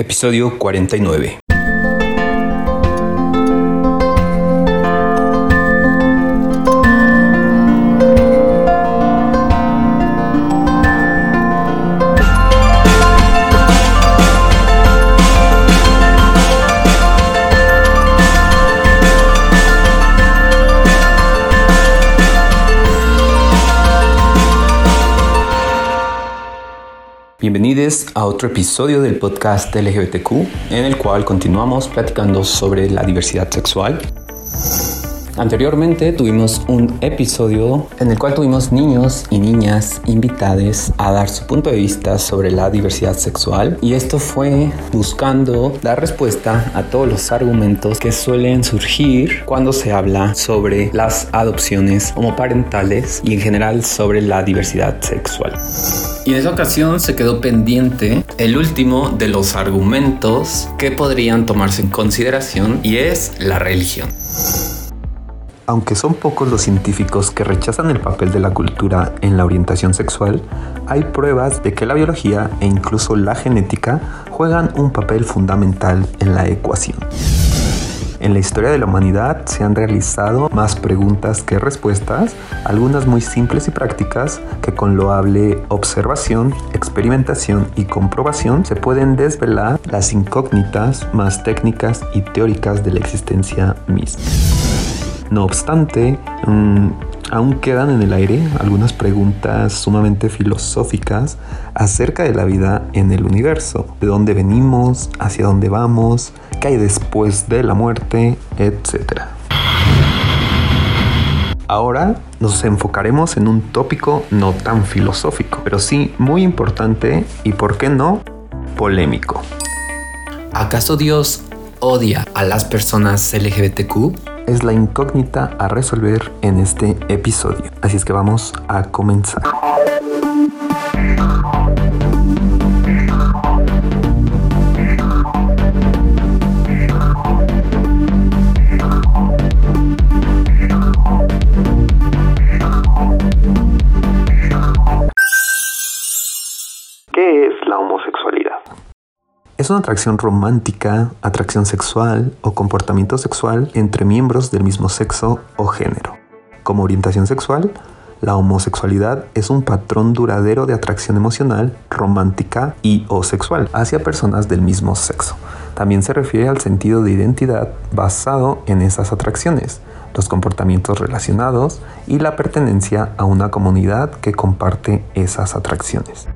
Episodio 49. Bienvenidos a otro episodio del podcast LGBTQ en el cual continuamos platicando sobre la diversidad sexual. Anteriormente tuvimos un episodio en el cual tuvimos niños y niñas invitados a dar su punto de vista sobre la diversidad sexual y esto fue buscando dar respuesta a todos los argumentos que suelen surgir cuando se habla sobre las adopciones homoparentales y en general sobre la diversidad sexual. Y en esa ocasión se quedó pendiente el último de los argumentos que podrían tomarse en consideración y es la religión. Aunque son pocos los científicos que rechazan el papel de la cultura en la orientación sexual, hay pruebas de que la biología e incluso la genética juegan un papel fundamental en la ecuación. En la historia de la humanidad se han realizado más preguntas que respuestas, algunas muy simples y prácticas que con loable observación, experimentación y comprobación se pueden desvelar las incógnitas más técnicas y teóricas de la existencia misma. No obstante, mm, aún quedan en el aire algunas preguntas sumamente filosóficas acerca de la vida en el universo, de dónde venimos, hacia dónde vamos, qué hay después de la muerte, etc. Ahora nos enfocaremos en un tópico no tan filosófico, pero sí muy importante y, por qué no, polémico. ¿Acaso Dios odia a las personas LGBTQ? Es la incógnita a resolver en este episodio. Así es que vamos a comenzar. Una atracción romántica, atracción sexual o comportamiento sexual entre miembros del mismo sexo o género. Como orientación sexual, la homosexualidad es un patrón duradero de atracción emocional, romántica y o sexual hacia personas del mismo sexo. También se refiere al sentido de identidad basado en esas atracciones, los comportamientos relacionados y la pertenencia a una comunidad que comparte esas atracciones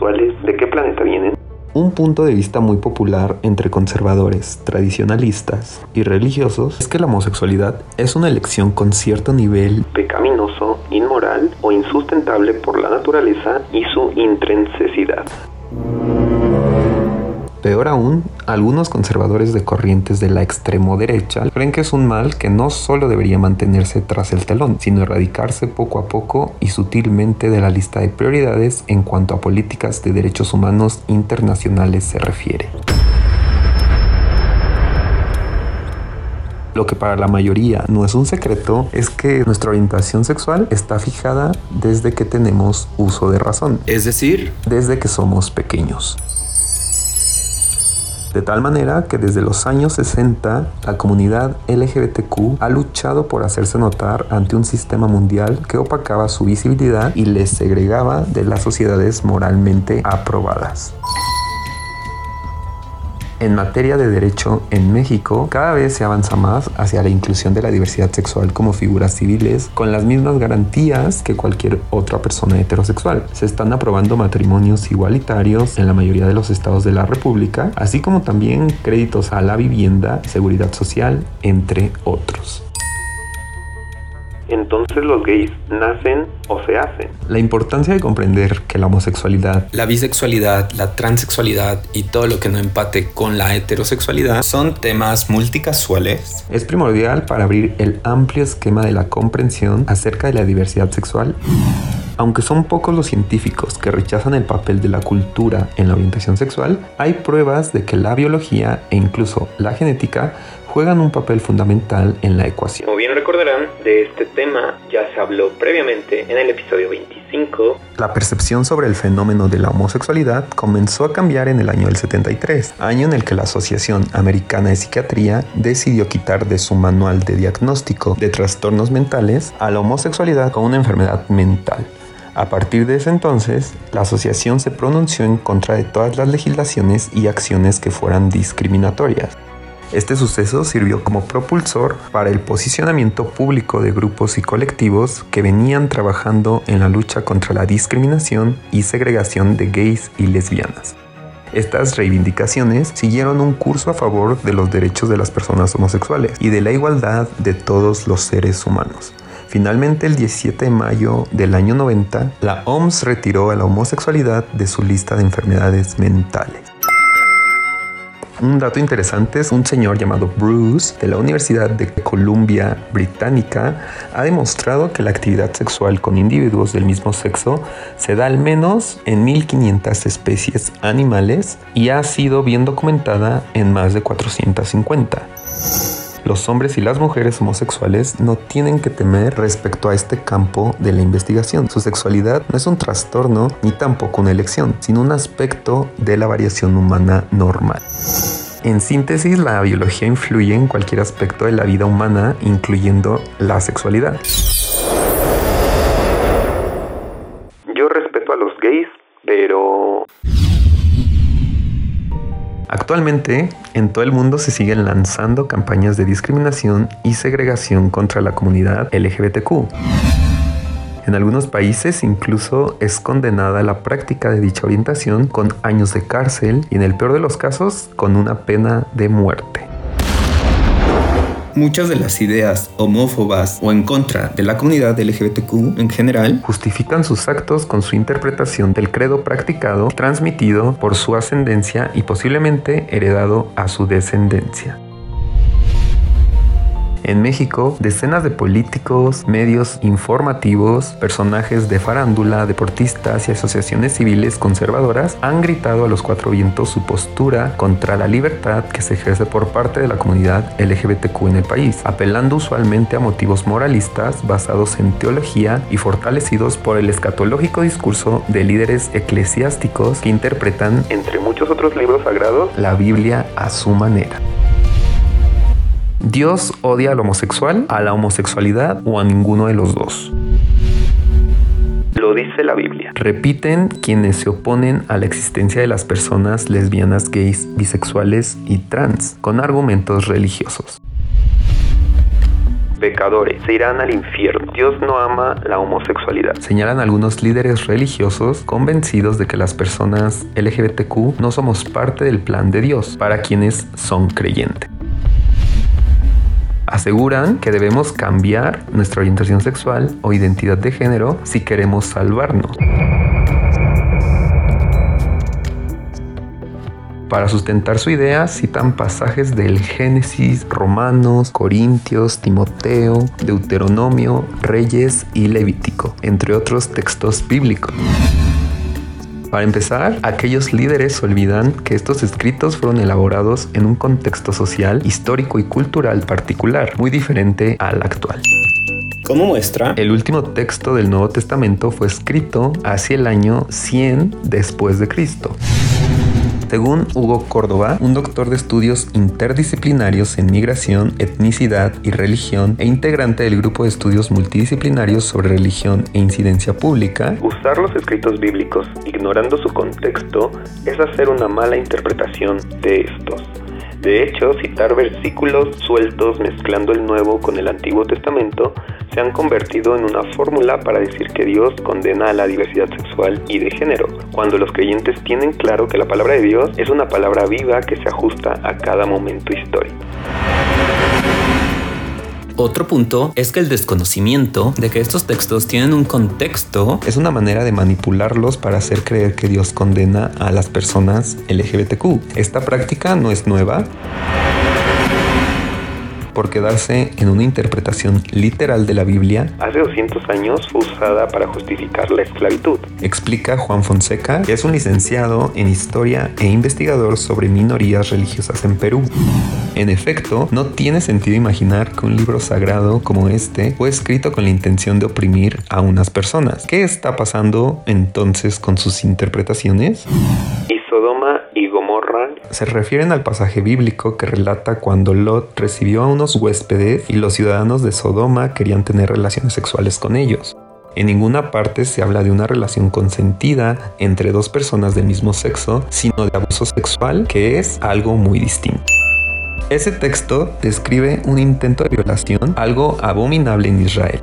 homosexuales, ¿de qué planeta vienen? Un punto de vista muy popular entre conservadores, tradicionalistas y religiosos es que la homosexualidad es una elección con cierto nivel pecaminoso, inmoral o insustentable por la naturaleza y su intrinsecidad. Peor aún, algunos conservadores de corrientes de la extremo derecha creen que es un mal que no solo debería mantenerse tras el telón, sino erradicarse poco a poco y sutilmente de la lista de prioridades en cuanto a políticas de derechos humanos internacionales se refiere. Lo que para la mayoría no es un secreto es que nuestra orientación sexual está fijada desde que tenemos uso de razón. Es decir, desde que somos pequeños. De tal manera que desde los años 60 la comunidad LGBTQ ha luchado por hacerse notar ante un sistema mundial que opacaba su visibilidad y les segregaba de las sociedades moralmente aprobadas. En materia de derecho en México, cada vez se avanza más hacia la inclusión de la diversidad sexual como figuras civiles con las mismas garantías que cualquier otra persona heterosexual. Se están aprobando matrimonios igualitarios en la mayoría de los estados de la República, así como también créditos a la vivienda, seguridad social, entre otros entonces los gays nacen o se hacen. La importancia de comprender que la homosexualidad, la bisexualidad, la transexualidad y todo lo que no empate con la heterosexualidad son temas multicasuales es primordial para abrir el amplio esquema de la comprensión acerca de la diversidad sexual. Aunque son pocos los científicos que rechazan el papel de la cultura en la orientación sexual, hay pruebas de que la biología e incluso la genética juegan un papel fundamental en la ecuación. Como bien de este tema ya se habló previamente en el episodio 26. 2005, la percepción sobre el fenómeno de la homosexualidad comenzó a cambiar en el año del 73, año en el que la Asociación Americana de Psiquiatría decidió quitar de su manual de diagnóstico de trastornos mentales a la homosexualidad como una enfermedad mental. A partir de ese entonces, la asociación se pronunció en contra de todas las legislaciones y acciones que fueran discriminatorias. Este suceso sirvió como propulsor para el posicionamiento público de grupos y colectivos que venían trabajando en la lucha contra la discriminación y segregación de gays y lesbianas. Estas reivindicaciones siguieron un curso a favor de los derechos de las personas homosexuales y de la igualdad de todos los seres humanos. Finalmente, el 17 de mayo del año 90, la OMS retiró a la homosexualidad de su lista de enfermedades mentales. Un dato interesante es un señor llamado Bruce de la Universidad de Columbia Británica ha demostrado que la actividad sexual con individuos del mismo sexo se da al menos en 1500 especies animales y ha sido bien documentada en más de 450 los hombres y las mujeres homosexuales no tienen que temer respecto a este campo de la investigación. Su sexualidad no es un trastorno ni tampoco una elección, sino un aspecto de la variación humana normal. En síntesis, la biología influye en cualquier aspecto de la vida humana, incluyendo la sexualidad. Actualmente, en todo el mundo se siguen lanzando campañas de discriminación y segregación contra la comunidad LGBTQ. En algunos países incluso es condenada la práctica de dicha orientación con años de cárcel y en el peor de los casos con una pena de muerte. Muchas de las ideas homófobas o en contra de la comunidad LGBTQ en general justifican sus actos con su interpretación del credo practicado, transmitido por su ascendencia y posiblemente heredado a su descendencia. En México, decenas de políticos, medios informativos, personajes de farándula, deportistas y asociaciones civiles conservadoras han gritado a los cuatro vientos su postura contra la libertad que se ejerce por parte de la comunidad LGBTQ en el país, apelando usualmente a motivos moralistas basados en teología y fortalecidos por el escatológico discurso de líderes eclesiásticos que interpretan, entre muchos otros libros sagrados, la Biblia a su manera. Dios odia al homosexual, a la homosexualidad o a ninguno de los dos. Lo dice la Biblia. Repiten quienes se oponen a la existencia de las personas lesbianas, gays, bisexuales y trans, con argumentos religiosos. Pecadores se irán al infierno. Dios no ama la homosexualidad. Señalan algunos líderes religiosos convencidos de que las personas LGBTQ no somos parte del plan de Dios para quienes son creyentes aseguran que debemos cambiar nuestra orientación sexual o identidad de género si queremos salvarnos. Para sustentar su idea citan pasajes del Génesis, Romanos, Corintios, Timoteo, Deuteronomio, Reyes y Levítico, entre otros textos bíblicos. Para empezar, aquellos líderes olvidan que estos escritos fueron elaborados en un contexto social, histórico y cultural particular, muy diferente al actual. Como muestra, el último texto del Nuevo Testamento fue escrito hacia el año 100 después de Cristo. Según Hugo Córdoba, un doctor de estudios interdisciplinarios en migración, etnicidad y religión e integrante del grupo de estudios multidisciplinarios sobre religión e incidencia pública, usar los escritos bíblicos ignorando su contexto es hacer una mala interpretación de estos. De hecho, citar versículos sueltos mezclando el Nuevo con el Antiguo Testamento se han convertido en una fórmula para decir que Dios condena a la diversidad sexual y de género, cuando los creyentes tienen claro que la palabra de Dios es una palabra viva que se ajusta a cada momento histórico. Otro punto es que el desconocimiento de que estos textos tienen un contexto es una manera de manipularlos para hacer creer que Dios condena a las personas LGBTQ. Esta práctica no es nueva. Por quedarse en una interpretación literal de la Biblia, hace 200 años fue usada para justificar la esclavitud. Explica Juan Fonseca, que es un licenciado en historia e investigador sobre minorías religiosas en Perú. En efecto, no tiene sentido imaginar que un libro sagrado como este fue escrito con la intención de oprimir a unas personas. ¿Qué está pasando entonces con sus interpretaciones? Y Sodoma se refieren al pasaje bíblico que relata cuando Lot recibió a unos huéspedes y los ciudadanos de Sodoma querían tener relaciones sexuales con ellos. En ninguna parte se habla de una relación consentida entre dos personas del mismo sexo, sino de abuso sexual, que es algo muy distinto. Ese texto describe un intento de violación, algo abominable en Israel.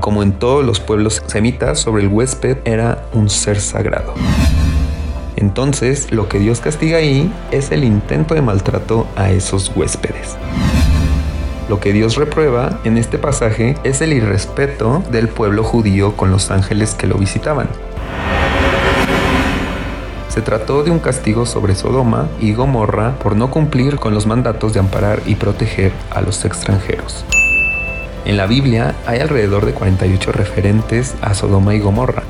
Como en todos los pueblos semitas, sobre el huésped era un ser sagrado. Entonces, lo que Dios castiga ahí es el intento de maltrato a esos huéspedes. Lo que Dios reprueba en este pasaje es el irrespeto del pueblo judío con los ángeles que lo visitaban. Se trató de un castigo sobre Sodoma y Gomorra por no cumplir con los mandatos de amparar y proteger a los extranjeros. En la Biblia hay alrededor de 48 referentes a Sodoma y Gomorra,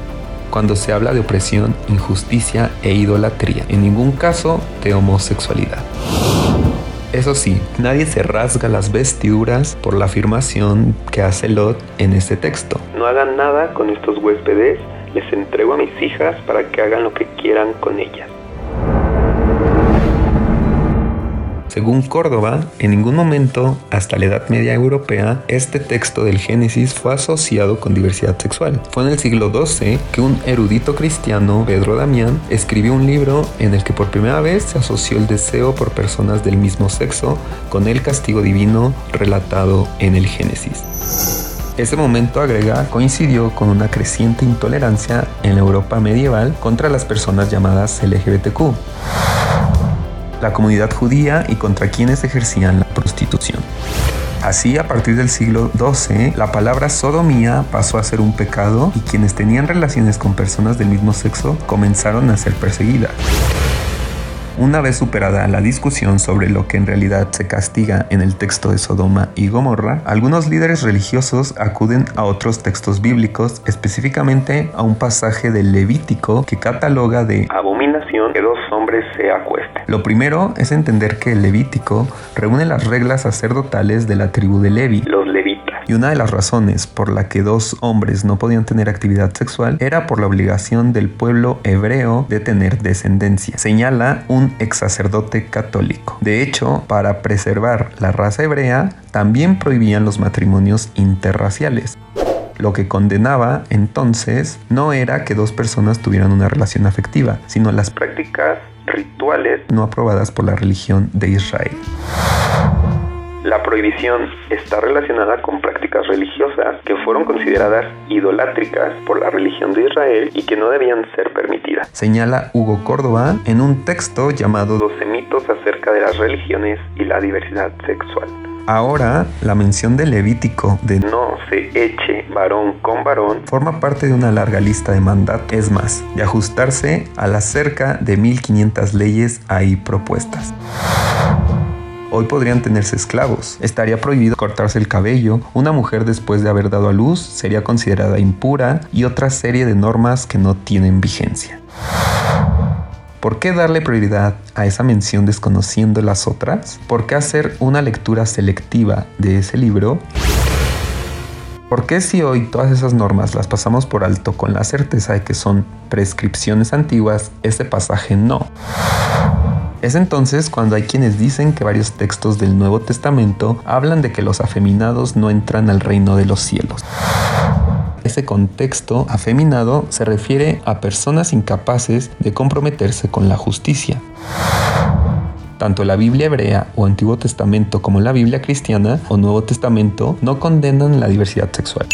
cuando se habla de opresión, injusticia e idolatría, en ningún caso de homosexualidad. Eso sí, nadie se rasga las vestiduras por la afirmación que hace Lot en este texto. No hagan nada con estos huéspedes les entrego a mis hijas para que hagan lo que quieran con ellas. Según Córdoba, en ningún momento, hasta la Edad Media Europea, este texto del Génesis fue asociado con diversidad sexual. Fue en el siglo XII que un erudito cristiano, Pedro Damián, escribió un libro en el que por primera vez se asoció el deseo por personas del mismo sexo con el castigo divino relatado en el Génesis. Ese momento, agrega, coincidió con una creciente intolerancia en la Europa medieval contra las personas llamadas LGBTQ, la comunidad judía y contra quienes ejercían la prostitución. Así, a partir del siglo XII, la palabra sodomía pasó a ser un pecado y quienes tenían relaciones con personas del mismo sexo comenzaron a ser perseguidas. Una vez superada la discusión sobre lo que en realidad se castiga en el texto de Sodoma y Gomorra, algunos líderes religiosos acuden a otros textos bíblicos, específicamente a un pasaje del Levítico que cataloga de abominación que dos hombres se acuesten. Lo primero es entender que el Levítico reúne las reglas sacerdotales de la tribu de Levi. Los y una de las razones por la que dos hombres no podían tener actividad sexual era por la obligación del pueblo hebreo de tener descendencia, señala un ex sacerdote católico. De hecho, para preservar la raza hebrea, también prohibían los matrimonios interraciales. Lo que condenaba entonces no era que dos personas tuvieran una relación afectiva, sino las prácticas rituales no aprobadas por la religión de Israel. La prohibición está relacionada con prácticas religiosas que fueron consideradas idolátricas por la religión de Israel y que no debían ser permitidas. Señala Hugo Córdoba en un texto llamado 12 mitos acerca de las religiones y la diversidad sexual. Ahora, la mención del Levítico de no se eche varón con varón forma parte de una larga lista de mandatos, es más, de ajustarse a las cerca de 1500 leyes ahí propuestas. Hoy podrían tenerse esclavos. Estaría prohibido cortarse el cabello. Una mujer después de haber dado a luz sería considerada impura y otra serie de normas que no tienen vigencia. ¿Por qué darle prioridad a esa mención desconociendo las otras? ¿Por qué hacer una lectura selectiva de ese libro? ¿Por qué si hoy todas esas normas las pasamos por alto con la certeza de que son prescripciones antiguas, ese pasaje no? Es entonces cuando hay quienes dicen que varios textos del Nuevo Testamento hablan de que los afeminados no entran al reino de los cielos. Ese contexto afeminado se refiere a personas incapaces de comprometerse con la justicia. Tanto la Biblia hebrea o Antiguo Testamento como la Biblia cristiana o Nuevo Testamento no condenan la diversidad sexual.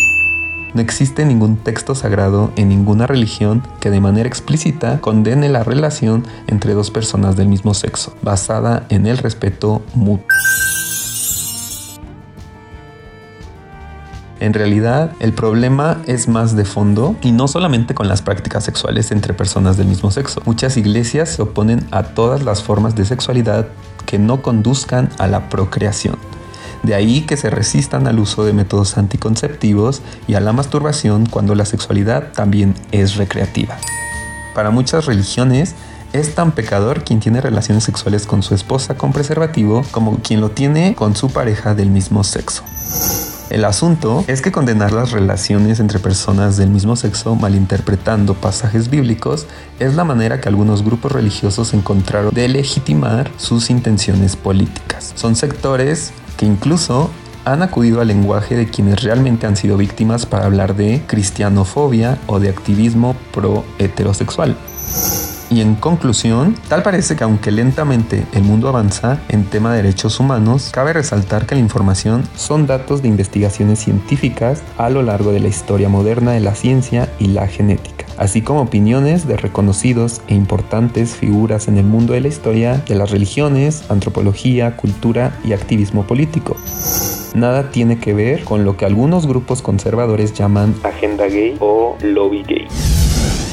No existe ningún texto sagrado en ninguna religión que de manera explícita condene la relación entre dos personas del mismo sexo, basada en el respeto mutuo. En realidad, el problema es más de fondo y no solamente con las prácticas sexuales entre personas del mismo sexo. Muchas iglesias se oponen a todas las formas de sexualidad que no conduzcan a la procreación. De ahí que se resistan al uso de métodos anticonceptivos y a la masturbación cuando la sexualidad también es recreativa. Para muchas religiones, es tan pecador quien tiene relaciones sexuales con su esposa con preservativo como quien lo tiene con su pareja del mismo sexo. El asunto es que condenar las relaciones entre personas del mismo sexo malinterpretando pasajes bíblicos es la manera que algunos grupos religiosos encontraron de legitimar sus intenciones políticas. Son sectores que incluso han acudido al lenguaje de quienes realmente han sido víctimas para hablar de cristianofobia o de activismo pro heterosexual. Y en conclusión, tal parece que aunque lentamente el mundo avanza en tema de derechos humanos, cabe resaltar que la información son datos de investigaciones científicas a lo largo de la historia moderna de la ciencia y la genética, así como opiniones de reconocidos e importantes figuras en el mundo de la historia de las religiones, antropología, cultura y activismo político nada tiene que ver con lo que algunos grupos conservadores llaman agenda gay o lobby gay.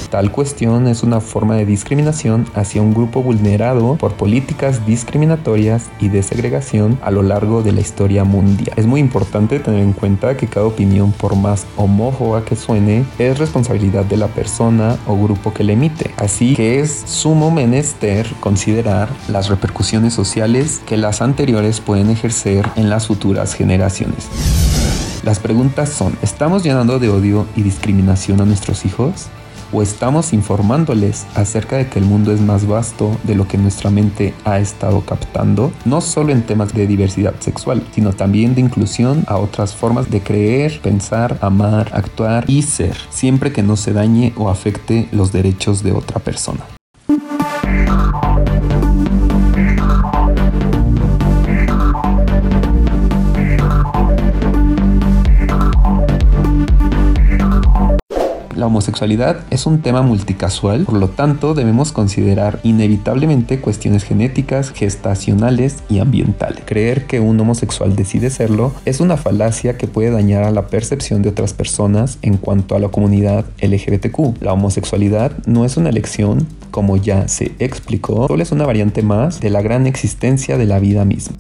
Tal cuestión es una forma de discriminación hacia un grupo vulnerado por políticas discriminatorias y de segregación a lo largo de la historia mundial. Es muy importante tener en cuenta que cada opinión, por más homófoba que suene, es responsabilidad de la persona o grupo que la emite. Así que es sumo menester considerar las repercusiones sociales que las anteriores pueden ejercer en las futuras generaciones. Las preguntas son, ¿estamos llenando de odio y discriminación a nuestros hijos? O estamos informándoles acerca de que el mundo es más vasto de lo que nuestra mente ha estado captando, no solo en temas de diversidad sexual, sino también de inclusión a otras formas de creer, pensar, amar, actuar y ser, siempre que no se dañe o afecte los derechos de otra persona. La homosexualidad es un tema multicasual, por lo tanto debemos considerar inevitablemente cuestiones genéticas, gestacionales y ambientales. Creer que un homosexual decide serlo es una falacia que puede dañar a la percepción de otras personas en cuanto a la comunidad LGBTQ. La homosexualidad no es una elección, como ya se explicó, solo es una variante más de la gran existencia de la vida misma.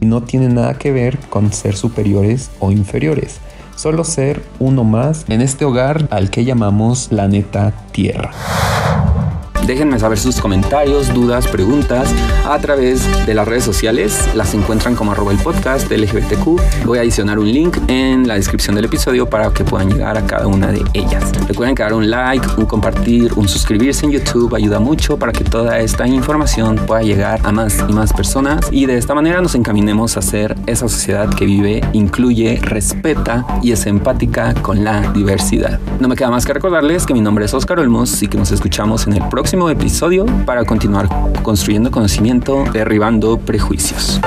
Y no tiene nada que ver con ser superiores o inferiores solo ser uno más en este hogar al que llamamos planeta Tierra. Déjenme saber sus comentarios, dudas, preguntas a través de las redes sociales. Las encuentran como arroba el podcast LGBTQ. Voy a adicionar un link en la descripción del episodio para que puedan llegar a cada una de ellas. Recuerden que dar un like, un compartir, un suscribirse en YouTube ayuda mucho para que toda esta información pueda llegar a más y más personas y de esta manera nos encaminemos a ser esa sociedad que vive, incluye, respeta y es empática con la diversidad. No me queda más que recordarles que mi nombre es Oscar Olmos y que nos escuchamos en el próximo episodio para continuar construyendo conocimiento, derribando prejuicios.